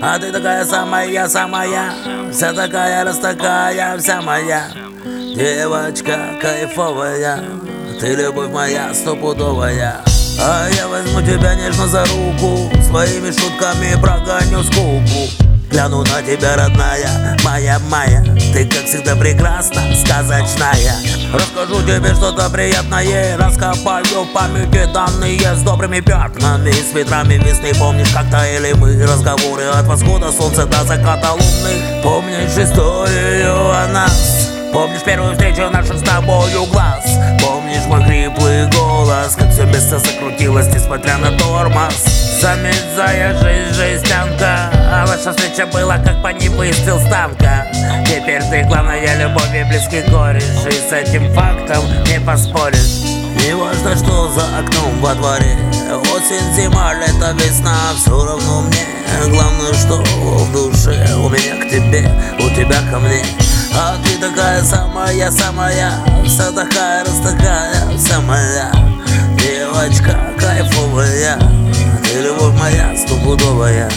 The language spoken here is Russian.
А ты такая самая, самая Вся такая, раз такая, вся моя. Девочка кайфовая Ты любовь моя стопудовая. А я возьму тебя нежно за руку Своими шутками прогоню скуку Гляну на тебя, родная, моя моя. Ты, как всегда, прекрасна, сказочная. Расскажу тебе что-то приятное Раскопаю в памяти данные С добрыми пятнами, с ветрами весны. Помнишь, как таяли мы разговоры От восхода солнца до заката луны Помнишь историю о нас? Помнишь первую встречу наших с тобою глаз Место закрутилось, несмотря на тормоз. Замерзая жизнь, жестянка А наша встреча была, как по ней выстрел ставка Теперь ты главная любовь и близкий кореш. И с этим фактом не поспоришь. Не важно, что за окном во дворе. Осень, зима, лето, весна Все равно мне. Главное, что в душе У меня к тебе, у тебя ко мне. А ты такая самая, самая Вся такая, Девочка кайфовая. Ты любовь моя стопудовая